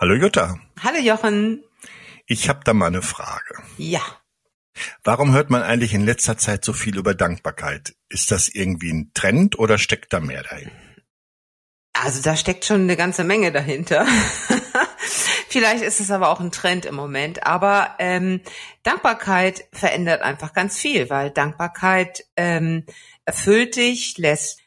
Hallo Jutta. Hallo Jochen. Ich habe da mal eine Frage. Ja. Warum hört man eigentlich in letzter Zeit so viel über Dankbarkeit? Ist das irgendwie ein Trend oder steckt da mehr dahin? Also da steckt schon eine ganze Menge dahinter. Vielleicht ist es aber auch ein Trend im Moment. Aber ähm, Dankbarkeit verändert einfach ganz viel, weil Dankbarkeit ähm, erfüllt dich, lässt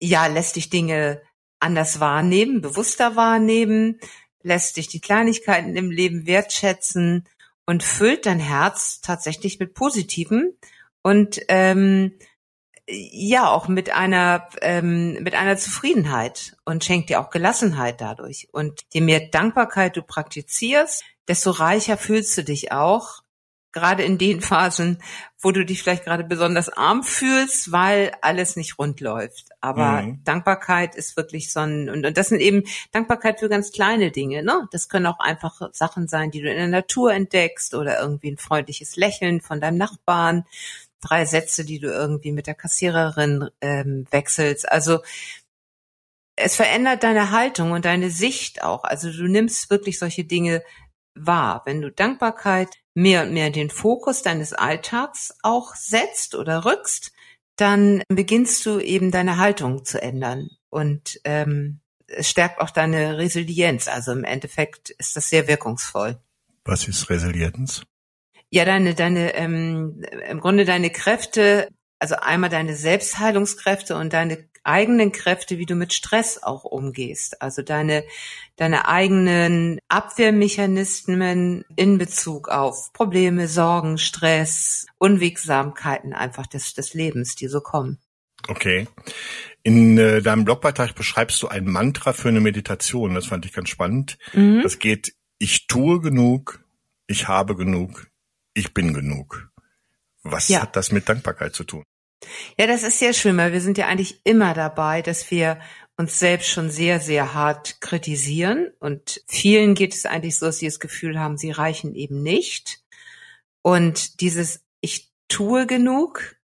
ja lässt dich Dinge anders wahrnehmen, bewusster wahrnehmen, lässt dich die Kleinigkeiten im Leben wertschätzen und füllt dein Herz tatsächlich mit Positivem und ähm, ja auch mit einer ähm, mit einer Zufriedenheit und schenkt dir auch Gelassenheit dadurch. Und je mehr Dankbarkeit du praktizierst, desto reicher fühlst du dich auch gerade in den Phasen, wo du dich vielleicht gerade besonders arm fühlst, weil alles nicht rund läuft. Aber mhm. Dankbarkeit ist wirklich so ein, und, und das sind eben Dankbarkeit für ganz kleine Dinge, ne? Das können auch einfach Sachen sein, die du in der Natur entdeckst oder irgendwie ein freundliches Lächeln von deinem Nachbarn, drei Sätze, die du irgendwie mit der Kassiererin ähm, wechselst. Also es verändert deine Haltung und deine Sicht auch. Also du nimmst wirklich solche Dinge wahr. Wenn du Dankbarkeit mehr und mehr den Fokus deines Alltags auch setzt oder rückst, dann beginnst du eben deine Haltung zu ändern und ähm, es stärkt auch deine Resilienz. Also im Endeffekt ist das sehr wirkungsvoll. Was ist Resilienz? Ja, deine, deine, ähm, im Grunde deine Kräfte, also einmal deine Selbstheilungskräfte und deine eigenen Kräfte, wie du mit Stress auch umgehst. Also deine, deine eigenen Abwehrmechanismen in Bezug auf Probleme, Sorgen, Stress, Unwegsamkeiten einfach des, des Lebens, die so kommen. Okay. In äh, deinem Blogbeitrag beschreibst du ein Mantra für eine Meditation. Das fand ich ganz spannend. Mhm. Das geht, ich tue genug, ich habe genug, ich bin genug. Was ja. hat das mit Dankbarkeit zu tun? Ja, das ist sehr schön, weil wir sind ja eigentlich immer dabei, dass wir uns selbst schon sehr, sehr hart kritisieren. Und vielen geht es eigentlich so, dass sie das Gefühl haben, sie reichen eben nicht. Und dieses Ich tue genug,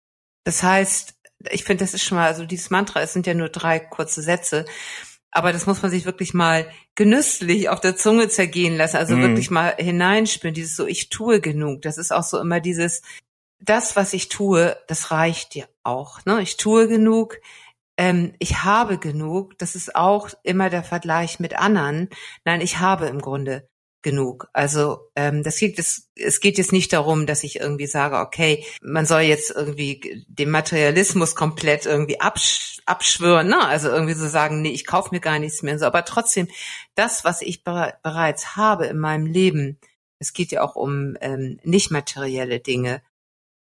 das heißt, ich finde, das ist schon mal, also dieses Mantra, es sind ja nur drei kurze Sätze, aber das muss man sich wirklich mal genüsslich auf der Zunge zergehen lassen, also mm. wirklich mal hineinspüren, dieses so, ich tue genug. Das ist auch so immer dieses, das, was ich tue, das reicht dir auch. Ne? Ich tue genug, ähm, ich habe genug. Das ist auch immer der Vergleich mit anderen. Nein, ich habe im Grunde genug. Also ähm, das geht es, es geht jetzt nicht darum, dass ich irgendwie sage, okay, man soll jetzt irgendwie den Materialismus komplett irgendwie absch abschwören, ne? Also irgendwie so sagen, nee, ich kaufe mir gar nichts mehr. So, aber trotzdem, das, was ich be bereits habe in meinem Leben, es geht ja auch um ähm, nicht materielle Dinge,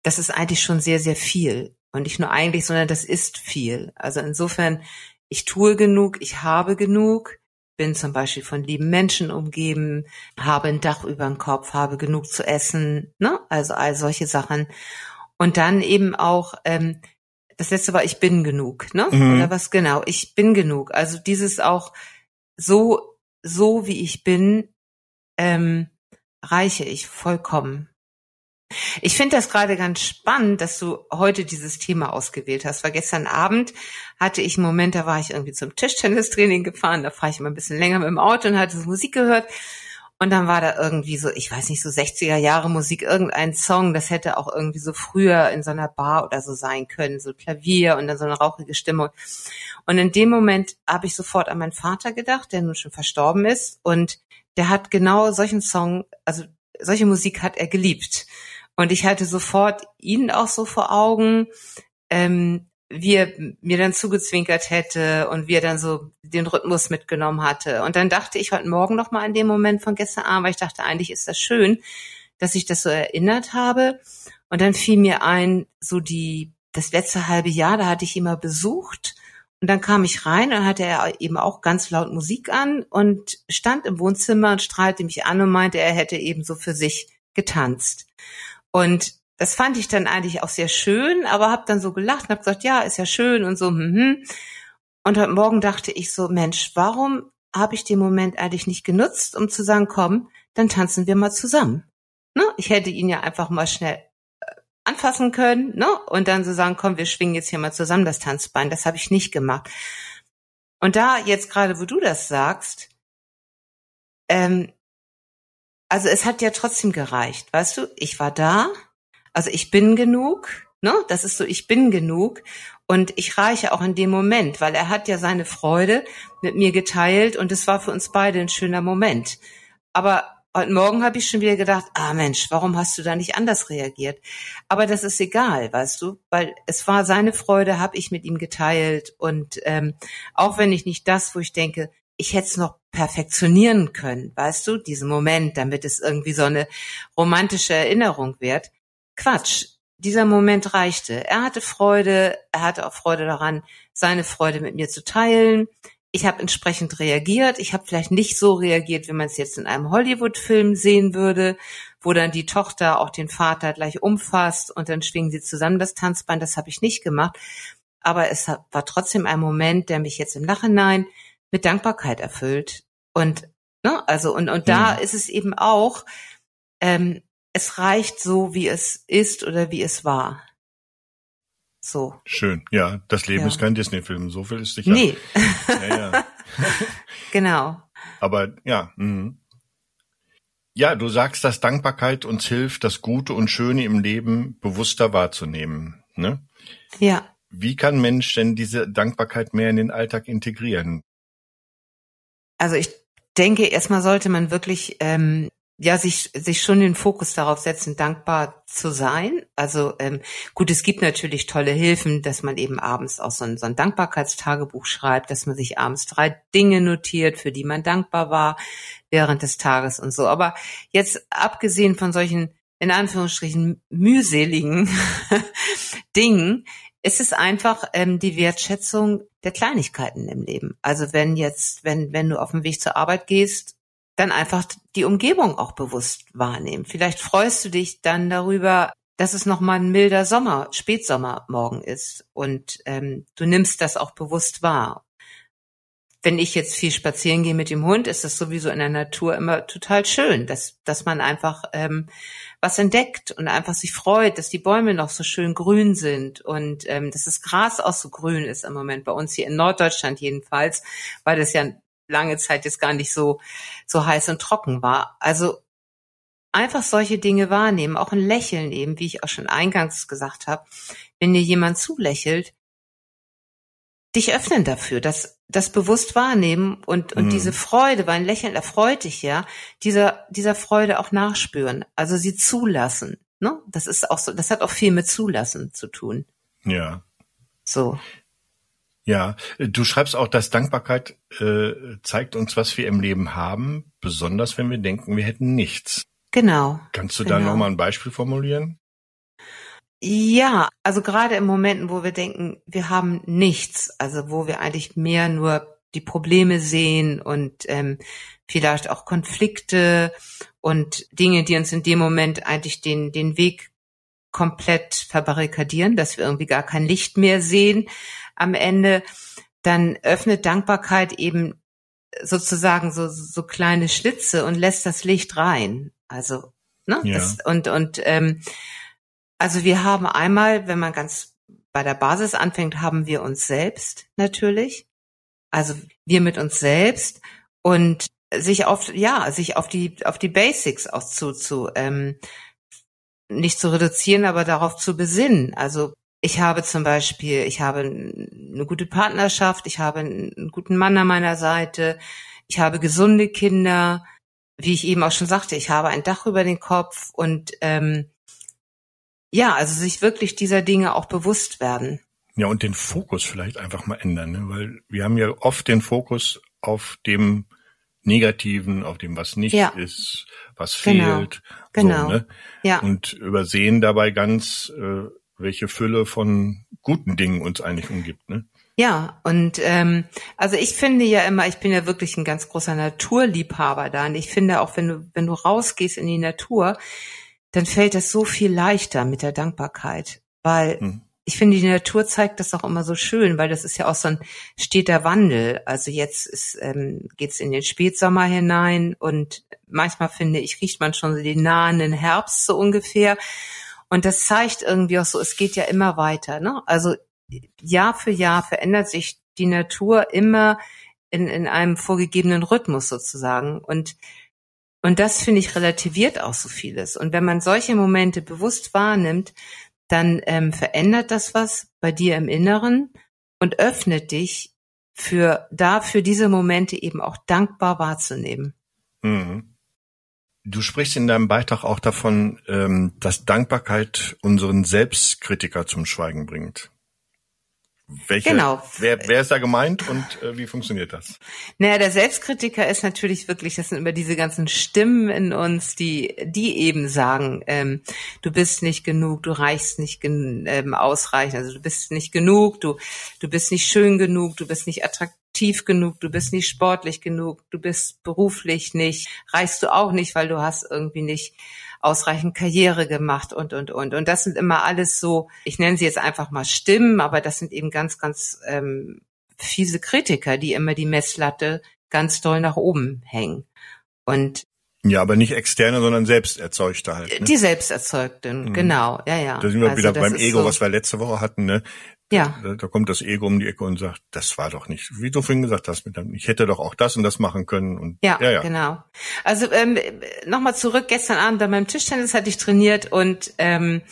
das ist eigentlich schon sehr, sehr viel. Und nicht nur eigentlich, sondern das ist viel. Also insofern, ich tue genug, ich habe genug, bin zum Beispiel von lieben Menschen umgeben, habe ein Dach über dem Kopf, habe genug zu essen, ne? Also all solche Sachen. Und dann eben auch, ähm, das letzte war, ich bin genug, ne? Mhm. Oder was genau, ich bin genug. Also dieses auch so, so wie ich bin, ähm, reiche ich vollkommen. Ich finde das gerade ganz spannend, dass du heute dieses Thema ausgewählt hast, weil gestern Abend hatte ich einen Moment, da war ich irgendwie zum Tischtennistraining gefahren, da fahre ich immer ein bisschen länger mit dem Auto und hatte so Musik gehört und dann war da irgendwie so, ich weiß nicht, so 60er Jahre Musik, irgendein Song, das hätte auch irgendwie so früher in so einer Bar oder so sein können, so Klavier und dann so eine rauchige Stimmung. Und in dem Moment habe ich sofort an meinen Vater gedacht, der nun schon verstorben ist und der hat genau solchen Song, also solche Musik hat er geliebt. Und ich hatte sofort ihn auch so vor Augen, ähm, wie er mir dann zugezwinkert hätte und wie er dann so den Rhythmus mitgenommen hatte. Und dann dachte ich heute Morgen noch mal an den Moment von gestern Abend, weil ich dachte, eigentlich ist das schön, dass ich das so erinnert habe. Und dann fiel mir ein, so die, das letzte halbe Jahr, da hatte ich mal besucht. Und dann kam ich rein und hatte er eben auch ganz laut Musik an und stand im Wohnzimmer und strahlte mich an und meinte, er hätte eben so für sich getanzt. Und das fand ich dann eigentlich auch sehr schön, aber habe dann so gelacht und habe gesagt, ja, ist ja schön und so. Hm, hm. Und heute Morgen dachte ich so, Mensch, warum habe ich den Moment eigentlich nicht genutzt, um zu sagen, komm, dann tanzen wir mal zusammen. Ne? Ich hätte ihn ja einfach mal schnell äh, anfassen können ne? und dann so sagen, komm, wir schwingen jetzt hier mal zusammen das Tanzbein. Das habe ich nicht gemacht. Und da jetzt gerade, wo du das sagst, ähm, also es hat ja trotzdem gereicht, weißt du? Ich war da, also ich bin genug, ne? Das ist so, ich bin genug und ich reiche auch in dem Moment, weil er hat ja seine Freude mit mir geteilt und es war für uns beide ein schöner Moment. Aber heute Morgen habe ich schon wieder gedacht, ah Mensch, warum hast du da nicht anders reagiert? Aber das ist egal, weißt du, weil es war seine Freude, habe ich mit ihm geteilt und ähm, auch wenn ich nicht das, wo ich denke, ich hätte es noch perfektionieren können, weißt du, diesen Moment, damit es irgendwie so eine romantische Erinnerung wird. Quatsch. Dieser Moment reichte. Er hatte Freude, er hatte auch Freude daran, seine Freude mit mir zu teilen. Ich habe entsprechend reagiert. Ich habe vielleicht nicht so reagiert, wie man es jetzt in einem Hollywood-Film sehen würde, wo dann die Tochter auch den Vater gleich umfasst und dann schwingen sie zusammen das Tanzbein. Das habe ich nicht gemacht. Aber es war trotzdem ein Moment, der mich jetzt im Nachhinein mit Dankbarkeit erfüllt. Und ne, also und und da mhm. ist es eben auch, ähm, es reicht so, wie es ist oder wie es war. So. Schön, ja. Das Leben ja. ist kein Disney-Film, so viel ist sicher. Nee. ja, ja. genau. Aber ja. Mh. Ja, du sagst, dass Dankbarkeit uns hilft, das Gute und Schöne im Leben bewusster wahrzunehmen. Ne? Ja. Wie kann Mensch denn diese Dankbarkeit mehr in den Alltag integrieren? Also ich denke, erstmal sollte man wirklich ähm, ja sich sich schon den Fokus darauf setzen, dankbar zu sein. Also ähm, gut, es gibt natürlich tolle Hilfen, dass man eben abends auch so ein, so ein Dankbarkeitstagebuch schreibt, dass man sich abends drei Dinge notiert, für die man dankbar war während des Tages und so. Aber jetzt abgesehen von solchen in Anführungsstrichen mühseligen Dingen ist es einfach ähm, die Wertschätzung der Kleinigkeiten im Leben. Also wenn jetzt, wenn, wenn du auf dem Weg zur Arbeit gehst, dann einfach die Umgebung auch bewusst wahrnehmen. Vielleicht freust du dich dann darüber, dass es noch mal ein milder Sommer, Spätsommermorgen ist und ähm, du nimmst das auch bewusst wahr. Wenn ich jetzt viel spazieren gehe mit dem Hund, ist das sowieso in der Natur immer total schön, dass, dass man einfach ähm, was entdeckt und einfach sich freut, dass die Bäume noch so schön grün sind und ähm, dass das Gras auch so grün ist im Moment bei uns hier in Norddeutschland jedenfalls, weil das ja lange Zeit jetzt gar nicht so so heiß und trocken war. Also einfach solche Dinge wahrnehmen, auch ein Lächeln eben, wie ich auch schon eingangs gesagt habe, wenn dir jemand zulächelt, dich öffnen dafür, das, das bewusst wahrnehmen und, und mhm. diese Freude, weil ein Lächeln erfreut dich ja, dieser, dieser Freude auch nachspüren, also sie zulassen. Ne? Das ist auch so, das hat auch viel mit Zulassen zu tun. Ja. So. Ja, du schreibst auch, dass Dankbarkeit äh, zeigt uns, was wir im Leben haben, besonders wenn wir denken, wir hätten nichts. Genau. Kannst du genau. da nochmal ein Beispiel formulieren? Ja, also gerade in Momenten, wo wir denken, wir haben nichts, also wo wir eigentlich mehr nur die Probleme sehen und ähm, vielleicht auch Konflikte und Dinge, die uns in dem Moment eigentlich den, den Weg komplett verbarrikadieren, dass wir irgendwie gar kein Licht mehr sehen am Ende, dann öffnet Dankbarkeit eben sozusagen so, so kleine Schlitze und lässt das Licht rein. Also, ne? Ja. Das, und, und ähm, also wir haben einmal, wenn man ganz bei der Basis anfängt, haben wir uns selbst natürlich. Also wir mit uns selbst und sich auf ja sich auf die auf die Basics auch zu zu ähm, nicht zu reduzieren, aber darauf zu besinnen. Also ich habe zum Beispiel, ich habe eine gute Partnerschaft, ich habe einen guten Mann an meiner Seite, ich habe gesunde Kinder, wie ich eben auch schon sagte, ich habe ein Dach über den Kopf und ähm, ja, also sich wirklich dieser Dinge auch bewusst werden. Ja, und den Fokus vielleicht einfach mal ändern, ne? weil wir haben ja oft den Fokus auf dem Negativen, auf dem, was nicht ja. ist, was genau. fehlt. Genau. So, ne? Ja. Und übersehen dabei ganz, äh, welche Fülle von guten Dingen uns eigentlich umgibt. Ne? Ja, und ähm, also ich finde ja immer, ich bin ja wirklich ein ganz großer Naturliebhaber da. Und ich finde auch, wenn du, wenn du rausgehst in die Natur, dann fällt es so viel leichter mit der Dankbarkeit, weil hm. ich finde, die Natur zeigt das auch immer so schön, weil das ist ja auch so ein steter Wandel. Also jetzt ist, ähm, geht's in den Spätsommer hinein und manchmal finde ich, riecht man schon so den nahenden Herbst so ungefähr. Und das zeigt irgendwie auch so, es geht ja immer weiter. Ne? Also Jahr für Jahr verändert sich die Natur immer in, in einem vorgegebenen Rhythmus sozusagen. Und, und das finde ich relativiert auch so vieles. Und wenn man solche Momente bewusst wahrnimmt, dann ähm, verändert das was bei dir im Inneren und öffnet dich für dafür diese Momente eben auch dankbar wahrzunehmen. Mhm. Du sprichst in deinem Beitrag auch davon, ähm, dass Dankbarkeit unseren Selbstkritiker zum Schweigen bringt. Welche, genau. Wer, wer ist da gemeint und äh, wie funktioniert das? Naja, der Selbstkritiker ist natürlich wirklich, das sind immer diese ganzen Stimmen in uns, die, die eben sagen, ähm, du bist nicht genug, du reichst nicht gen ähm, ausreichend, also du bist nicht genug, du, du bist nicht schön genug, du bist nicht attraktiv genug, du bist nicht sportlich genug, du bist beruflich nicht, reichst du auch nicht, weil du hast irgendwie nicht ausreichend Karriere gemacht und, und, und. Und das sind immer alles so, ich nenne sie jetzt einfach mal Stimmen, aber das sind eben ganz, ganz ähm, fiese Kritiker, die immer die Messlatte ganz doll nach oben hängen. Und ja, aber nicht externe, sondern selbst erzeugte halt. Ne? Die selbst erzeugten, mhm. genau, ja, ja. Da sind wir also wieder beim Ego, so, was wir letzte Woche hatten, ne? Ja. Da, da, kommt das Ego um die Ecke und sagt, das war doch nicht, wie du vorhin gesagt hast, ich hätte doch auch das und das machen können. Und, ja, ja, ja. genau. Also ähm, nochmal zurück, gestern Abend bei meinem Tischtennis hatte ich trainiert und ähm,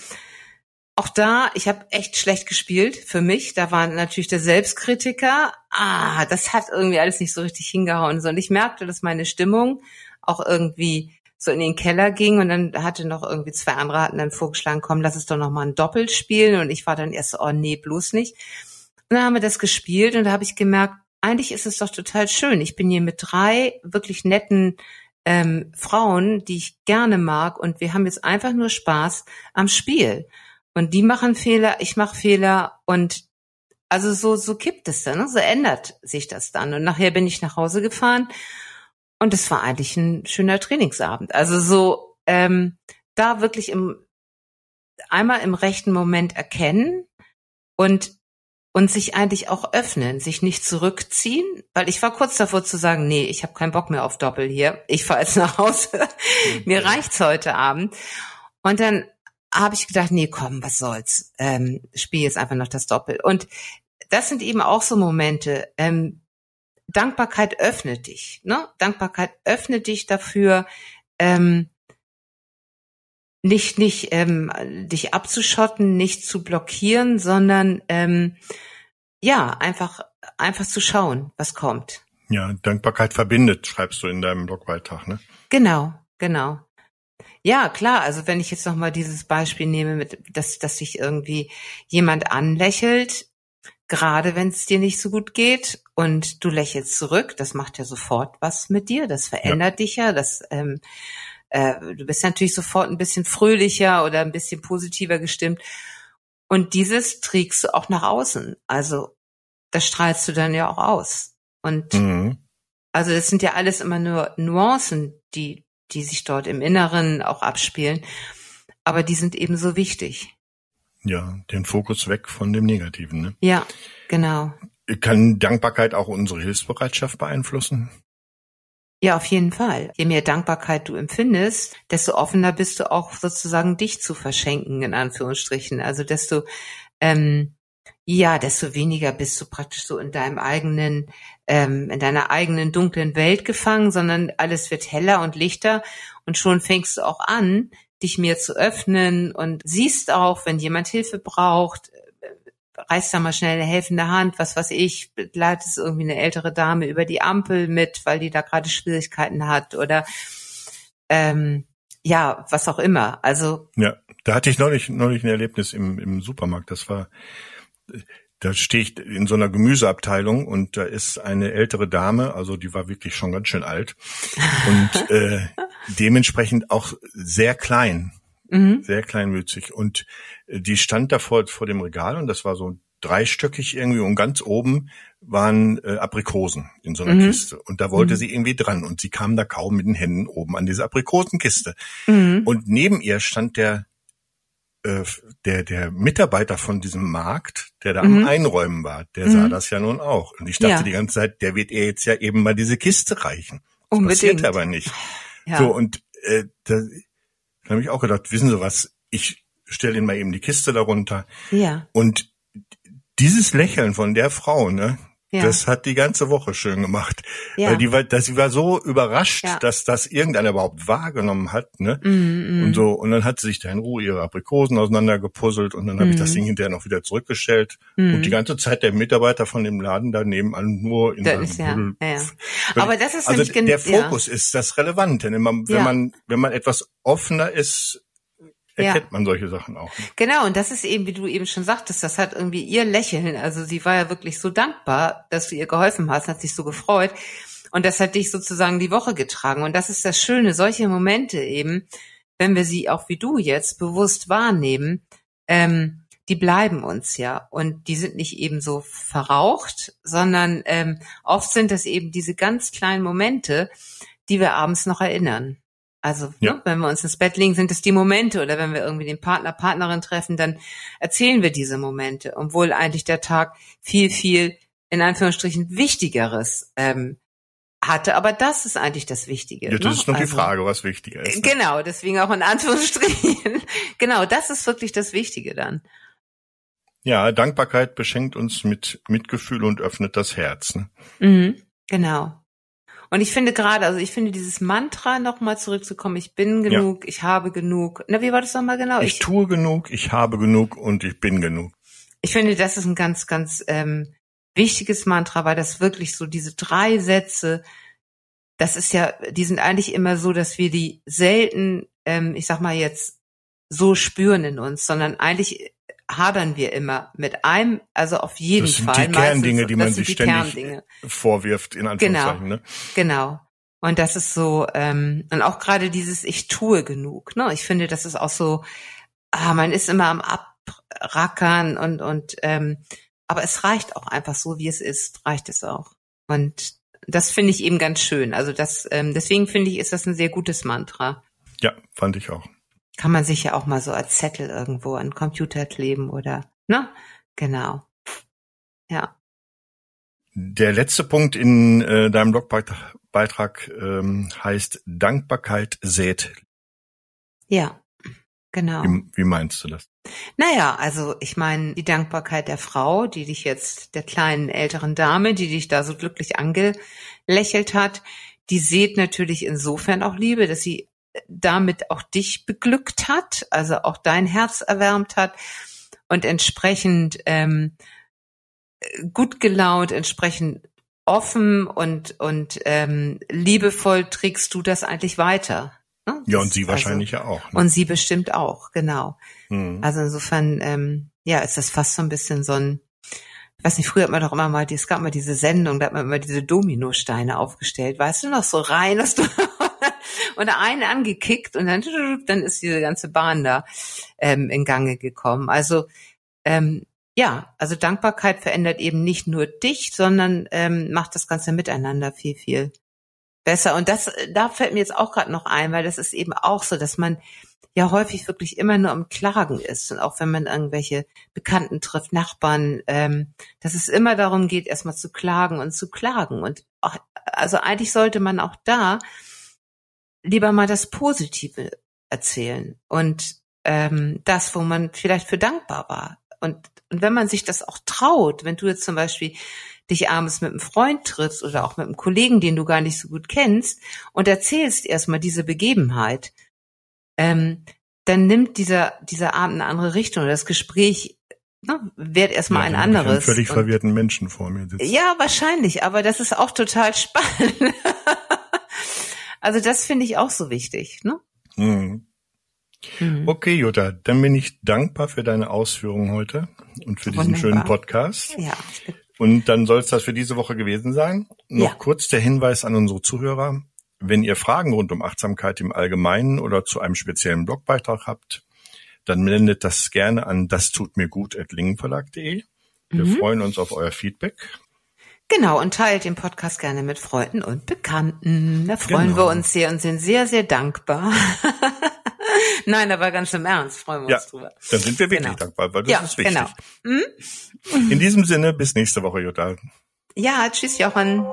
auch da, ich habe echt schlecht gespielt für mich. Da war natürlich der Selbstkritiker. Ah, das hat irgendwie alles nicht so richtig hingehauen. Und ich merkte, dass meine Stimmung auch irgendwie so in den Keller ging und dann hatte noch irgendwie zwei andere hatten dann vorgeschlagen, komm, lass es doch noch mal ein Doppel spielen und ich war dann erst so, oh nee, bloß nicht. Und dann haben wir das gespielt und da habe ich gemerkt, eigentlich ist es doch total schön. Ich bin hier mit drei wirklich netten ähm, Frauen, die ich gerne mag und wir haben jetzt einfach nur Spaß am Spiel. Und die machen Fehler, ich mache Fehler und also so so kippt es dann, ne? so ändert sich das dann. Und nachher bin ich nach Hause gefahren und es war eigentlich ein schöner Trainingsabend. Also so ähm, da wirklich im einmal im rechten Moment erkennen und und sich eigentlich auch öffnen, sich nicht zurückziehen, weil ich war kurz davor zu sagen, nee, ich habe keinen Bock mehr auf Doppel hier. Ich fahre jetzt nach Hause. Okay. Mir reicht's heute Abend. Und dann habe ich gedacht, nee, komm, was soll's? Ähm, spiel jetzt einfach noch das Doppel. Und das sind eben auch so Momente. Ähm, Dankbarkeit öffnet dich. Ne? Dankbarkeit öffnet dich dafür, ähm, nicht nicht ähm, dich abzuschotten, nicht zu blockieren, sondern ähm, ja einfach einfach zu schauen, was kommt. Ja, Dankbarkeit verbindet, schreibst du in deinem Blogbeitrag, ne? Genau, genau. Ja, klar. Also wenn ich jetzt noch mal dieses Beispiel nehme, mit, dass dass sich irgendwie jemand anlächelt, gerade wenn es dir nicht so gut geht und du lächelst zurück, das macht ja sofort was mit dir, das verändert ja. dich ja, das ähm, äh, du bist natürlich sofort ein bisschen fröhlicher oder ein bisschen positiver gestimmt und dieses trägst du auch nach außen, also das strahlst du dann ja auch aus und mhm. also das sind ja alles immer nur Nuancen, die die sich dort im Inneren auch abspielen, aber die sind ebenso wichtig. Ja, den Fokus weg von dem Negativen. Ne? Ja, genau. Kann Dankbarkeit auch unsere Hilfsbereitschaft beeinflussen? Ja, auf jeden Fall. Je mehr Dankbarkeit du empfindest, desto offener bist du auch sozusagen dich zu verschenken, in Anführungsstrichen. Also desto, ähm, ja, desto weniger bist du praktisch so in deinem eigenen, ähm, in deiner eigenen dunklen Welt gefangen, sondern alles wird heller und lichter und schon fängst du auch an, dich mehr zu öffnen und siehst auch, wenn jemand Hilfe braucht, reißt da mal schnell eine helfende Hand, was weiß ich, begleitest irgendwie eine ältere Dame über die Ampel mit, weil die da gerade Schwierigkeiten hat oder ähm, ja, was auch immer. Also ja, da hatte ich neulich neulich ein Erlebnis im, im Supermarkt. Das war da stehe ich in so einer Gemüseabteilung und da ist eine ältere Dame, also die war wirklich schon ganz schön alt und äh, dementsprechend auch sehr klein, mhm. sehr kleinwüchsig. Und äh, die stand da vor, dem Regal und das war so dreistöckig irgendwie und ganz oben waren äh, Aprikosen in so einer mhm. Kiste und da wollte mhm. sie irgendwie dran und sie kam da kaum mit den Händen oben an diese Aprikosenkiste. Mhm. Und neben ihr stand der äh, der, der Mitarbeiter von diesem Markt, der da mhm. am Einräumen war, der mhm. sah das ja nun auch. Und ich dachte ja. die ganze Zeit, der wird ihr jetzt ja eben mal diese Kiste reichen. Das Unbedingt. passiert aber nicht. Ja. So, und äh, da, da habe ich auch gedacht, wissen Sie was, ich stelle Ihnen mal eben die Kiste darunter. Ja. Und dieses Lächeln von der Frau, ne, Ja. Das hat die ganze Woche schön gemacht. Ja. Weil die war, dass sie war so überrascht, ja. dass das irgendeiner überhaupt wahrgenommen hat, ne? Mm, mm. Und so, und dann hat sie sich da in Ruhe ihre Aprikosen auseinandergepuzzelt und dann mm. habe ich das mm. Ding hinterher noch wieder zurückgestellt. Mm. Und die ganze Zeit der Mitarbeiter von dem Laden daneben an nur in das ist, ja. ja. Aber das ist also der Fokus ist das Relevante. Wenn man, wenn man, wenn man etwas offener ist, erkennt ja. man solche Sachen auch. Ne? Genau, und das ist eben, wie du eben schon sagtest, das hat irgendwie ihr Lächeln. Also sie war ja wirklich so dankbar, dass du ihr geholfen hast, hat sich so gefreut. Und das hat dich sozusagen die Woche getragen. Und das ist das Schöne, solche Momente eben, wenn wir sie auch wie du jetzt bewusst wahrnehmen, ähm, die bleiben uns ja. Und die sind nicht eben so verraucht, sondern ähm, oft sind das eben diese ganz kleinen Momente, die wir abends noch erinnern. Also ja. ne, wenn wir uns ins Bett legen, sind es die Momente oder wenn wir irgendwie den Partner, Partnerin treffen, dann erzählen wir diese Momente, obwohl eigentlich der Tag viel, viel in Anführungsstrichen Wichtigeres ähm, hatte. Aber das ist eigentlich das Wichtige. Ja, das ne? ist noch also, die Frage, was wichtiger ist. Ne? Genau, deswegen auch in Anführungsstrichen. genau, das ist wirklich das Wichtige dann. Ja, Dankbarkeit beschenkt uns mit Mitgefühl und öffnet das Herz. Ne? Mhm, genau. Und ich finde gerade, also ich finde dieses Mantra nochmal zurückzukommen, ich bin genug, ja. ich habe genug. Na, wie war das nochmal genau? Ich, ich tue genug, ich habe genug und ich bin genug. Ich finde, das ist ein ganz, ganz ähm, wichtiges Mantra, weil das wirklich so diese drei Sätze, das ist ja, die sind eigentlich immer so, dass wir die selten, ähm, ich sag mal jetzt, so spüren in uns, sondern eigentlich hadern wir immer mit einem, also auf jeden das sind Fall. Die Kerndinge, die man sich ständig Kerndinge. vorwirft, in Anführungszeichen. Genau, ne? genau. Und das ist so, ähm, und auch gerade dieses Ich tue genug. Ne? Ich finde, das ist auch so, ah, man ist immer am Abrackern und, und ähm, aber es reicht auch einfach so, wie es ist, reicht es auch. Und das finde ich eben ganz schön. Also das, ähm, deswegen finde ich, ist das ein sehr gutes Mantra. Ja, fand ich auch. Kann man sich ja auch mal so als Zettel irgendwo an den Computer kleben oder, ne? Genau. Ja. Der letzte Punkt in äh, deinem Blogbeitrag ähm, heißt Dankbarkeit sät. Ja, genau. Wie, wie meinst du das? Naja, also ich meine, die Dankbarkeit der Frau, die dich jetzt, der kleinen älteren Dame, die dich da so glücklich angelächelt hat, die sät natürlich insofern auch Liebe, dass sie damit auch dich beglückt hat, also auch dein Herz erwärmt hat und entsprechend ähm, gut gelaunt, entsprechend offen und und ähm, liebevoll trägst du das eigentlich weiter. Ne? Ja, und sie also, wahrscheinlich ja auch. Ne? Und sie bestimmt auch, genau. Mhm. Also insofern, ähm, ja, ist das fast so ein bisschen so ein, ich weiß nicht, früher hat man doch immer mal, es gab mal diese Sendung, da hat man immer diese Dominosteine aufgestellt, weißt du noch, so rein, dass du und einen angekickt und dann, dann ist diese ganze Bahn da ähm, in Gange gekommen. Also ähm, ja, also Dankbarkeit verändert eben nicht nur dich, sondern ähm, macht das ganze Miteinander viel, viel besser. Und das, da fällt mir jetzt auch gerade noch ein, weil das ist eben auch so, dass man ja häufig wirklich immer nur am Klagen ist. Und auch wenn man irgendwelche Bekannten trifft, Nachbarn, ähm, dass es immer darum geht, erstmal zu klagen und zu klagen. Und auch, also eigentlich sollte man auch da lieber mal das Positive erzählen und ähm, das, wo man vielleicht für dankbar war. Und, und wenn man sich das auch traut, wenn du jetzt zum Beispiel dich abends mit einem Freund triffst oder auch mit einem Kollegen, den du gar nicht so gut kennst, und erzählst erstmal diese Begebenheit, ähm, dann nimmt dieser, dieser Abend eine andere Richtung. Das Gespräch ne, wird erstmal ja, ein anderes. Einen völlig verwirrten Menschen vor mir sitzen. Ja, wahrscheinlich, aber das ist auch total spannend. Also das finde ich auch so wichtig. Ne? Mhm. Mhm. Okay, Jutta, dann bin ich dankbar für deine Ausführungen heute und für diesen schönen Podcast. Ja. Und dann soll es das für diese Woche gewesen sein. Noch ja. kurz der Hinweis an unsere Zuhörer. Wenn ihr Fragen rund um Achtsamkeit im Allgemeinen oder zu einem speziellen Blogbeitrag habt, dann meldet das gerne an das tut mir gut at lingenverlag.de. Wir mhm. freuen uns auf euer Feedback. Genau, und teilt den Podcast gerne mit Freunden und Bekannten. Da freuen genau. wir uns sehr und sind sehr, sehr dankbar. Nein, aber ganz im Ernst freuen wir ja, uns drüber. Dann sind wir wirklich genau. dankbar, weil das ja, ist wichtig. Genau. Hm? In diesem Sinne, bis nächste Woche, Jutta. Ja, tschüss, Jochen.